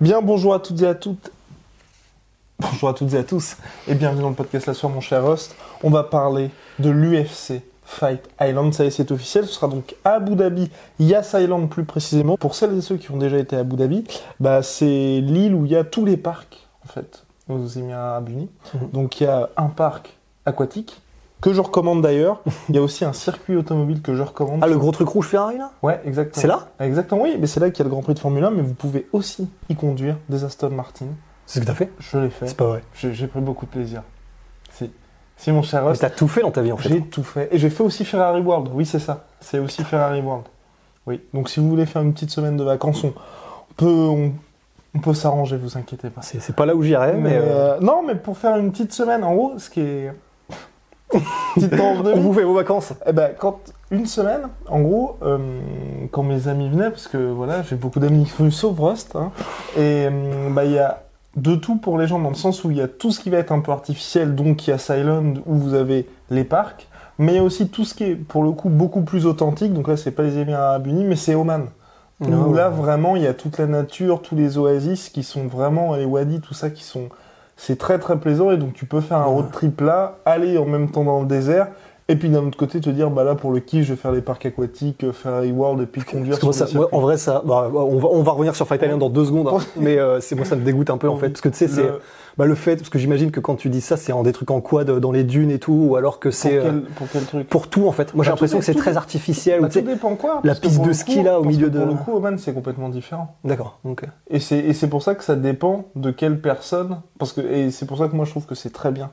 Bien, bonjour à toutes et à toutes. Bonjour à toutes et à tous, et bienvenue dans le podcast La Soir, mon cher host. On va parler de l'UFC Fight Island, ça y est, c'est officiel. Ce sera donc Abu Dhabi, Yas Island plus précisément. Pour celles et ceux qui ont déjà été à Abu Dhabi, bah, c'est l'île où il y a tous les parcs, en fait, aux Émirats Arabes Unis. Donc il y a un parc aquatique, que je recommande d'ailleurs. Il y a aussi un circuit automobile que je recommande. Ah, le gros truc rouge Ferrari là? Ouais, exactement. C'est là? Exactement, oui, mais c'est là qu'il y a le Grand Prix de Formule 1, mais vous pouvez aussi y conduire des Aston Martin. C'est ce que t'as fait? Je l'ai fait. C'est pas vrai. J'ai pris beaucoup de plaisir. Si. Si, mon cher Mais host, t'as tout fait dans ta vie en fait. j'ai tout fait. Et j'ai fait aussi Ferrari World. Oui, c'est ça. C'est aussi Ferrari World. Oui. Donc, si vous voulez faire une petite semaine de vacances, on peut, on, on peut s'arranger, vous inquiétez pas. C'est pas là où j'irais, mais, Mais, euh, euh, non, mais pour faire une petite semaine, en gros, ce qui est. Petite de on vous fait vos vacances. Eh ben, quand une semaine, en gros, euh, quand mes amis venaient, parce que voilà, j'ai beaucoup d'amis sauf Rust, hein, et bah il y a de tout pour les gens dans le sens où il y a tout ce qui va être un peu artificiel, donc il y a Silent où vous avez les parcs, mais il y a aussi tout ce qui est pour le coup beaucoup plus authentique. Donc là, c'est pas les Émirats Arabes Unis, mais c'est Oman. Où Oh. là, vraiment, il y a toute la nature, tous les oasis qui sont vraiment, les wadis, tout ça qui sont. C'est très très plaisant et donc tu peux faire un road trip là, aller en même temps dans le désert et puis d'un autre côté te dire bah là pour le kiff je vais faire les parcs aquatiques, euh, Ferrari World et puis conduire sur ça- moi, en vrai, ça, bah, on, va, on va revenir sur Fight Island dans deux secondes, hein. mais euh, c'est moi ça me dégoûte un peu en fait, parce que tu sais, c'est Le- bah, le fait, parce que j'imagine que quand tu dis ça, c'est en des trucs en quad dans les dunes et tout, ou alors que pour, c'est euh, pour quel truc? pour tout en fait. Moi, j'ai Bah, tout l'impression que c'est très artificiel. Bah, ou tout dépend quoi. la piste de ski, coup- là, au milieu que Pour de- le coup, Oman c'est complètement différent. D'accord. ok. Et c'est et c'est pour ça que ça dépend de quelle personne. Parce que, et c'est pour ça que moi je trouve que c'est très bien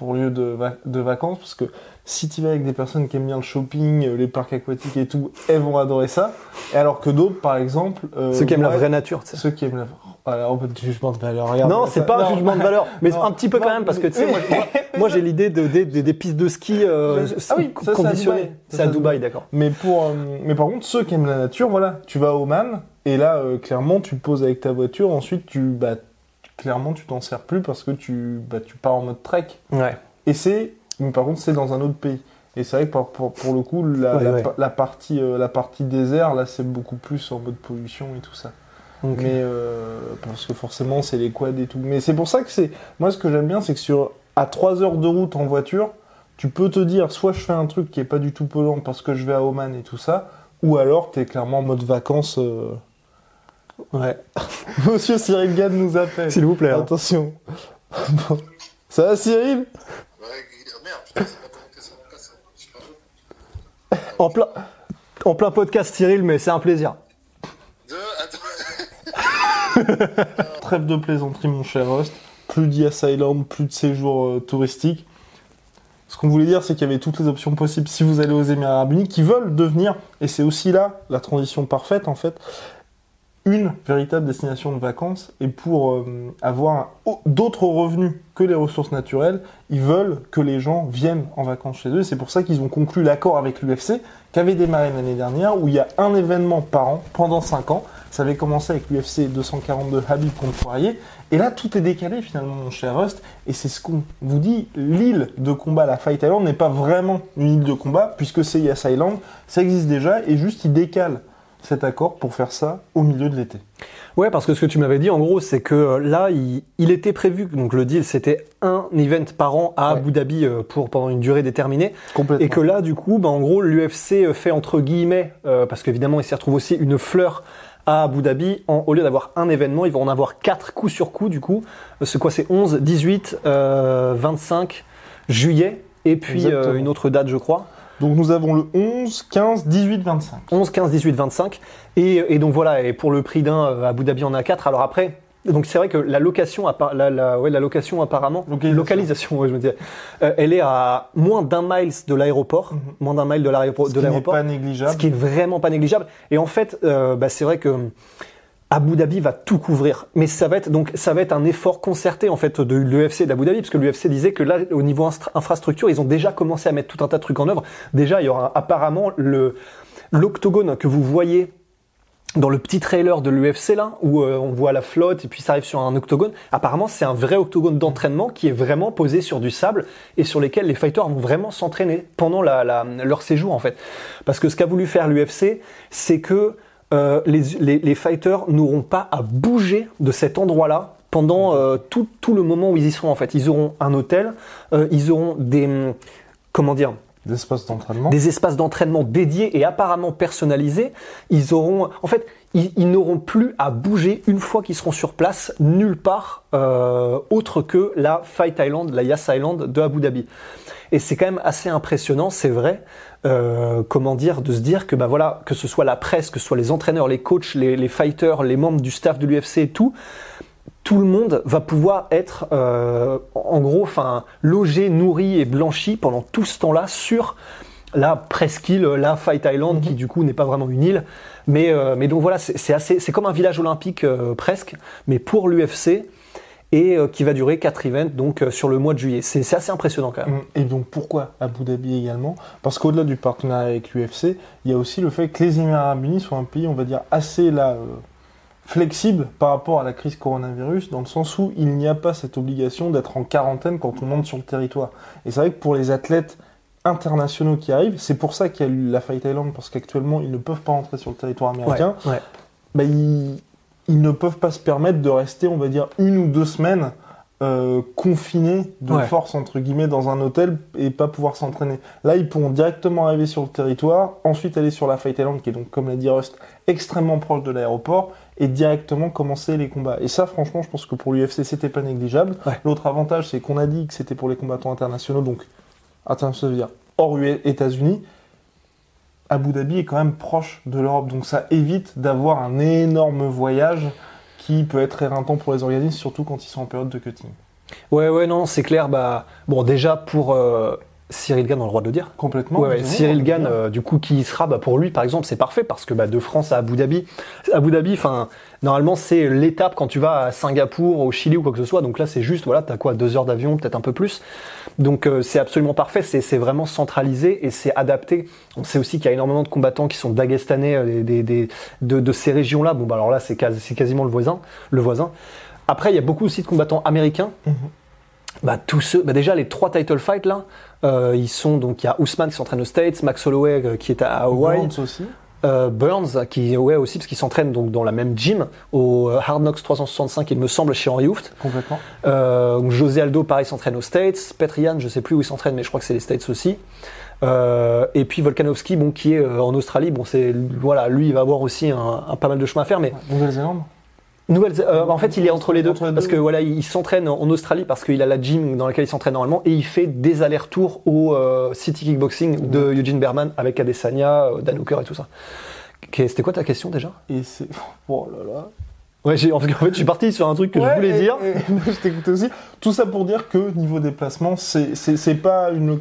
pour lieu de, va- de vacances. Parce que si tu vas avec des personnes qui aiment bien le shopping, euh, les parcs aquatiques et tout, elles vont adorer ça. Et alors que d'autres, par exemple. euh, Ceux qui aiment la vraie nature, tu sais. Ceux qui aiment la. Alors, en jugement de valeur, regarde. Non, c'est pas un jugement de valeur, mais Non. un petit peu quand même, parce que tu sais, moi, moi, moi, j'ai l'idée de, des- des- pistes de ski euh, Ah oui, ça, c'est à conditionnées. Dubaï. C'est à Dubaï, d'accord. Mais pour, euh, mais par contre, ceux qui aiment la nature, voilà, tu vas au Man et là, euh, clairement, tu te poses avec ta voiture. Ensuite, tu, bah, clairement, tu t'en sers plus parce que tu, bah, tu pars en mode trek. Ouais. Et c'est, mais par contre, c'est dans un autre pays. Et c'est vrai que pour, pour, pour le coup, la, Ouais, la, ouais. pa- la partie, euh, la partie désert, là, c'est beaucoup plus en mode pollution et tout ça. Mais euh, parce que forcément, c'est les quads et tout. Mais c'est pour ça que c'est, moi, ce que j'aime bien, c'est que sur à 3 heures de route en voiture, tu peux te dire, soit je fais un truc qui est pas du tout polluant parce que je vais à Oman et tout ça, ou alors tu es clairement en mode vacances. euh. Ouais. Monsieur Cyril Gann nous appelle. S'il vous plaît. hein. Attention. Bon. Ça va, Cyril? Ouais, merde. En plein, en plein podcast, Cyril, mais c'est un plaisir. Deux, attends. Trêve de plaisanterie, mon cher host. Plus d'IS Island, plus de séjours euh, touristiques. Ce qu'on voulait dire, c'est qu'il y avait toutes les options possibles si vous allez aux Émirats Arabes Unis qui veulent devenir, et c'est aussi là la transition parfaite en fait, une véritable destination de vacances. Et pour euh, avoir d'autres revenus que les ressources naturelles, ils veulent que les gens viennent en vacances chez eux. C'est pour ça qu'ils ont conclu l'accord avec l'UFC, qui avait démarré l'année dernière, où il y a un événement par an pendant 5 ans. Ça avait commencé avec l'UFC 242 Habib contre. Et là, tout est décalé finalement, mon cher Rust. Et c'est ce qu'on vous dit, l'île de combat, la Fight Island, n'est pas vraiment une île de combat, puisque c'est Yas Island. Ça existe déjà, et juste, ils décalent cet accord pour faire ça au milieu de l'été. Ouais, parce que ce que tu m'avais dit, en gros, c'est que euh, là, il, il était prévu, donc le deal, c'était un event par an à Ouais. Abu Dhabi euh, pour pendant une durée déterminée, Complètement. et que là, du coup, bah, en gros, l'UFC fait entre guillemets, euh, parce qu'évidemment, il s'y retrouve aussi une fleur à Abu Dhabi, en- au lieu d'avoir un événement, ils vont en avoir quatre coup sur coup, du coup. Euh, C'est quoi C'est 11, 18, euh, 25 juillet, et puis euh, une autre date, je crois. Donc nous avons le 11, 15, 18, 25. 11, 15, 18, 25. Et, et donc voilà, et pour le prix d'un, euh, Abu Dhabi en a 4. Alors après, Donc c'est vrai que la location, la, la, ouais, la location apparemment, Localisation. ouais, je me disais, euh, elle est à moins d'un mile de l'aéroport, Mhm. moins d'un mile de l'aéroport, Ce de qui n'est pas ce négligeable. qui est vraiment pas négligeable. Et en fait, euh, bah, c'est vrai que Abu Dhabi va tout couvrir, mais ça va être donc ça va être un effort concerté en fait de l'UFC d'Abu Dhabi, parce que l'UFC disait que là, au niveau infrastructure, ils ont déjà commencé à mettre tout un tas de trucs en œuvre. Déjà, il y aura apparemment le l'octogone que vous voyez dans le petit trailer de l'UFC là, où euh, on voit la flotte et puis ça arrive sur un octogone. Apparemment, c'est un vrai octogone d'entraînement qui est vraiment posé sur du sable et sur lesquels les fighters vont vraiment s'entraîner pendant la, la- leur séjour en fait. Parce que ce qu'a voulu faire l'UFC, c'est que euh, les, les, les fighters n'auront pas à bouger de cet endroit-là pendant euh, tout, tout le moment où ils y seront en fait. Ils auront un hôtel, euh, ils auront des hum, comment dire Des espaces d'entraînement. des espaces d'entraînement dédiés et apparemment personnalisés. Ils auront, en fait, ils, ils n'auront plus à bouger une fois qu'ils seront sur place nulle part euh, autre que la Fight Island, la Yas Island de Abu Dhabi. Et c'est quand même assez impressionnant, c'est vrai. Euh, comment dire, de se dire que bah voilà, que ce soit la presse, que ce soit les entraîneurs, les coachs, les, les fighters, les membres du staff de l'UFC et tout, tout le monde va pouvoir être euh, en gros, enfin, logé, nourri et blanchi pendant tout ce temps-là sur la presqu'île, la Fight Island, qui du coup n'est pas vraiment une île, mais euh, mais donc voilà, c'est c'est assez, c'est comme un village olympique euh, presque, mais pour l'UFC et euh, qui va durer quatre events donc euh, sur le mois de juillet. C'est assez impressionnant quand même. Mm. Et donc pourquoi Abu Dhabi également? Parce qu'au-delà du partenariat avec l'UFC, il y a aussi le fait que les Émirats Arabes Unis sont un pays, on va dire, assez là, euh, flexible par rapport à la crise coronavirus, dans le sens où il n'y a pas cette obligation d'être en quarantaine quand on monte sur le territoire. Et c'est vrai que pour les athlètes internationaux qui arrivent, c'est pour ça qu'il y a eu la Fight Island, parce qu'actuellement ils ne peuvent pas entrer sur le territoire américain, Ouais, ouais. bah, ils, ils ne peuvent pas se permettre de rester, on va dire, une ou deux semaines euh, confinés de Ouais. force, entre guillemets, dans un hôtel et pas pouvoir s'entraîner. Là, ils pourront directement arriver sur le territoire, ensuite aller sur la Fight Island, qui est donc, comme l'a dit Rust, extrêmement proche de l'aéroport, et directement commencer les combats. Et ça, franchement, je pense que pour l'UFC, c'était pas négligeable. Ouais. L'autre avantage, c'est qu'on a dit que c'était pour les combattants internationaux, donc, internationaux, ça veut dire hors États-Unis. Abu Dhabi est quand même proche de l'Europe, donc ça évite d'avoir un énorme voyage qui peut être éreintant pour les organismes, surtout quand ils sont en période de cutting. Ouais, ouais, non, c'est clair. Bah, bon, déjà pour euh, Cyril Gann, on a le droit de le dire. Complètement. Ouais, Cyril Gann, euh, du coup, qui y sera, bah, pour lui, par exemple, c'est parfait parce que bah, de France à Abu Dhabi, Abu Dhabi, enfin, normalement, c'est l'étape quand tu vas à Singapour, au Chili ou quoi que ce soit. Donc là, c'est juste, voilà, t'as quoi, deux heures d'avion, peut-être un peu plus. Donc euh, c'est absolument parfait. C'est vraiment centralisé et c'est adapté. On sait aussi qu'il y a énormément de combattants qui sont dagestanais euh, des, des- des- de, de ces régions-là. Bon, bah alors là, c'est quasi- c'est quasiment le voisin, le voisin. Après, il y a beaucoup aussi de combattants américains. Mhm. Bah, tous ceux, bah, déjà les trois title fights là, euh, ils sont donc il y a Ousmane qui s'entraîne aux States, Max Holloway euh, qui est à Hawaii, Burns aussi. Euh, Burns qui ouais aussi parce qu'ils s'entraînent donc dans la même gym au euh, Hard Knocks 365 il me semble chez Henry Hooft. Complètement. Euh, donc José Aldo pareil s'entraîne aux States, Petrian je sais plus où il s'entraîne mais je crois que c'est les States aussi. Euh, et puis Volkanovski bon qui est en Australie bon c'est voilà lui il va avoir aussi un, un pas mal de chemin à faire mais Nouvelle-Zélande. Nouvelle, euh, en fait, il est entre les deux Entre parce que voilà, il s'entraîne en Australie parce qu'il a la gym dans laquelle il s'entraîne normalement et il fait des allers-retours au euh, City Kickboxing de Eugene Berman avec Adesanya, euh, Dan Hooker et tout ça. C'était quoi ta question déjà? Et c'est. Oh là là. Ouais, j'ai en fait, je suis parti sur un truc que je voulais et- dire. et- je t'écoutais aussi. Tout ça pour dire que niveau déplacement, c'est pas une.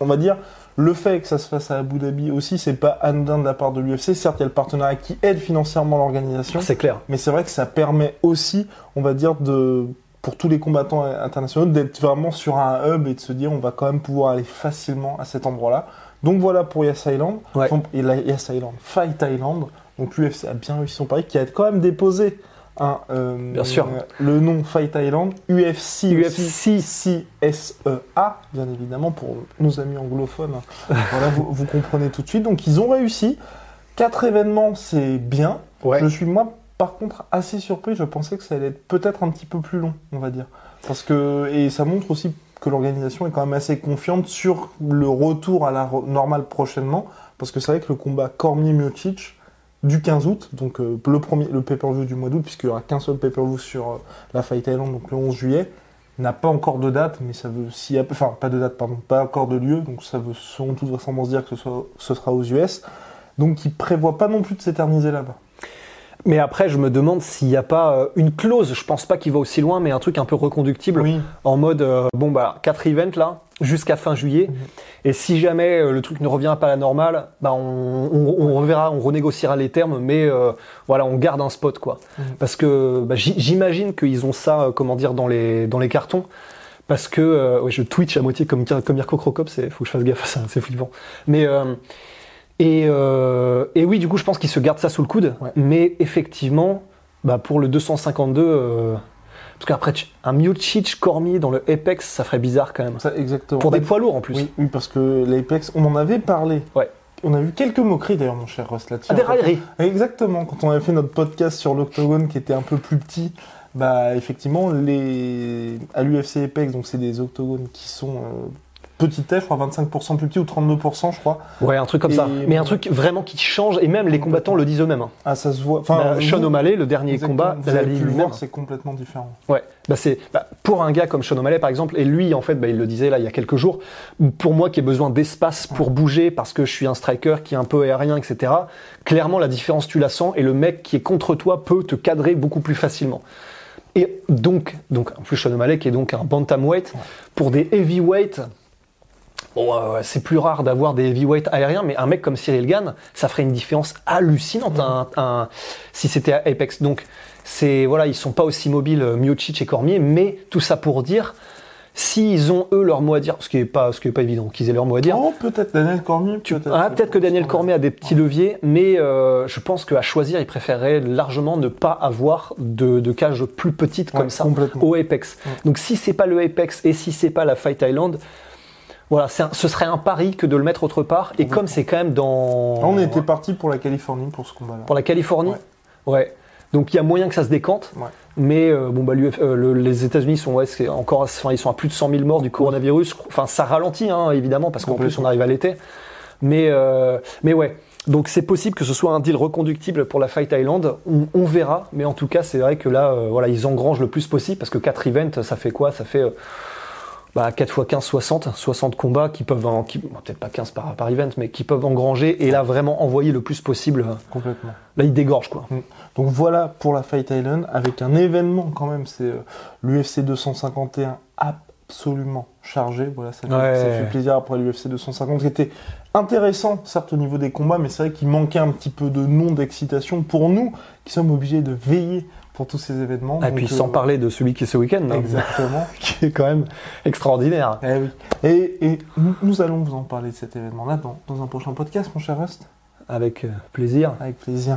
on va dire. Le fait que ça se fasse à Abu Dhabi aussi, c'est pas anodin de la part de l'UFC. Certes, il y a le partenariat qui aide financièrement l'organisation, C'est clair. mais c'est vrai que ça permet aussi, on va dire, de pour tous les combattants internationaux d'être vraiment sur un hub et de se dire on va quand même pouvoir aller facilement à cet endroit-là. Donc voilà pour Yas Island. Ouais. Enfin, et la Yas Island, Fight Island. Donc l'UFC a bien réussi son pari, qui a quand même déposé un, euh, Bien sûr. le nom Fight Island, UFC, UFC. aussi, CSEA, bien évidemment, pour nos amis anglophones. voilà, vous, vous comprenez tout de suite. Donc ils ont réussi. Quatre événements, c'est bien. Ouais. Je suis moi par contre assez surpris, je pensais que ça allait être peut-être un petit peu plus long, on va dire. Parce que et ça montre aussi que l'organisation est quand même assez confiante sur le retour à la normale prochainement parce que c'est vrai que le combat Cormier Miocic du 15 août, donc euh, le premier le pay-per-view du mois d'août puisqu'il y aura qu'un seul pay-per-view sur euh, la Fight Island donc le 11 juillet n'a pas encore de date mais ça veut s'il y a enfin pas de date pardon, pas encore de lieu donc ça veut selon toute vraisemblance dire que ce, soit, ce sera aux US. Donc il prévoit pas non plus de s'éterniser là-bas. Mais après, je me demande s'il n'y a pas euh, une clause, je pense pas qu'il va aussi loin, mais un truc un peu reconductible, Oui. en mode, euh, bon bah, 4 events là, jusqu'à fin juillet, Mhm. et si jamais euh, le truc ne revient pas à la normale, bah, on, on, on reverra, on renégociera les termes, mais euh, voilà, on garde un spot quoi. Mhm. Parce que bah, j'imagine qu'ils ont ça, euh, comment dire, dans les, dans les cartons. Parce que euh, ouais, je twitch à moitié comme, comme Mirko Crocop, c'est faut que je fasse gaffe à ça, c'est flippant. Mais euh, et, euh, et oui, du coup, je pense qu'ils se gardent ça sous le coude. Ouais. Mais effectivement, bah, pour le 252, euh, parce qu'après un Miocic Cormier dans le Apex, ça ferait bizarre quand même. Ça, exactement. Pour des Bah, poids lourds en plus. Oui, oui, parce que l'Apex, on en avait parlé. Ouais. On a vu quelques moqueries d'ailleurs, mon cher Rust, là-dessus. Ah, des railleries. Exactement. Quand on avait fait notre podcast sur l'Octogone qui était un peu plus petit, bah effectivement, les... à l'UFC Apex, donc c'est des octogones qui sont euh, petits je crois 25% plus petits ou 32%, je crois. Ouais, un truc comme ça. Mais un truc vraiment qui change, et même les combattants le disent eux-mêmes. hein. Ah, ça se voit. Enfin, Bah, Sean O'Malley, le dernier combat, vous avez pu le voir, c'est complètement différent. Ouais, bah c'est bah, pour un gars comme Sean O'Malley par exemple, et lui en fait, bah, il le disait là il y a quelques jours, pour moi qui ai besoin d'espace pour bouger parce que je suis un striker qui est un peu aérien, etc. Clairement la différence tu la sens et le mec qui est contre toi peut te cadrer beaucoup plus facilement. Et donc, donc en plus Sean O'Malley qui est donc un bantamweight pour des heavyweight. Bon, euh, c'est plus rare d'avoir des heavyweight aériens, mais un mec comme Cyril Gann, ça ferait une différence hallucinante un- un- si c'était à Apex. Donc, c'est voilà, ils sont pas aussi mobiles, euh, Miocic et Cormier, mais tout ça pour dire, s'ils ont eux leur mot à dire, ce qui est pas, ce qui est pas évident, qu'ils aient leur mot à dire. Oh, peut-être Daniel Cormier, peut-être. Ah, peut-être que Daniel Cormier a des petits leviers, mais euh, je pense qu'à choisir, il préférerait largement ne pas avoir de, de cage plus petite Ouais, comme ça au Apex. Ouais. Donc si c'est pas le Apex et si c'est pas la Fight Island, voilà, un- ce serait un pari que de le mettre autre part. Et comme c'est quand même dans On était parti pour la Californie pour ce combat-là. pour la Californie, ouais. Donc il y a moyen que ça se décante. Ouais. Mais euh, bon bah euh, le- les États-Unis sont ouais, c'est encore enfin ils sont à plus de 100 000 morts du coronavirus. Enfin ça ralentit hein, évidemment parce qu'en plus on arrive à l'été. Mais euh, mais ouais. Donc c'est possible que ce soit un deal reconductible pour la Fight Island. On, on verra. Mais en tout cas c'est vrai que là euh, voilà ils engrangent le plus possible parce que 4 events ça fait quoi? Ça fait euh, bah, 4 x 15, 60, 60 combats qui peuvent, en- qui, bon, peut-être pas 15 par, par event, mais qui peuvent engranger et là vraiment envoyer le plus possible. Complètement. Là, ils dégorgent quoi. Donc voilà pour la Fight Island, avec un événement quand même, c'est euh, l'UFC 251 absolument chargé. Voilà, ça Ouais. ça fait plaisir après l'UFC 250, qui était intéressant, certes au niveau des combats, mais c'est vrai qu'il manquait un petit peu de nom, d'excitation pour nous, qui sommes obligés de veiller pour tous ces événements. Et Donc, puis euh, sans parler de celui qui est ce week-end, là, Exactement. qui est quand même extraordinaire. Eh oui. Et, et nous, nous allons vous en parler de cet événement-là dans, dans un prochain podcast, mon cher Rust. Avec euh, plaisir. Avec plaisir.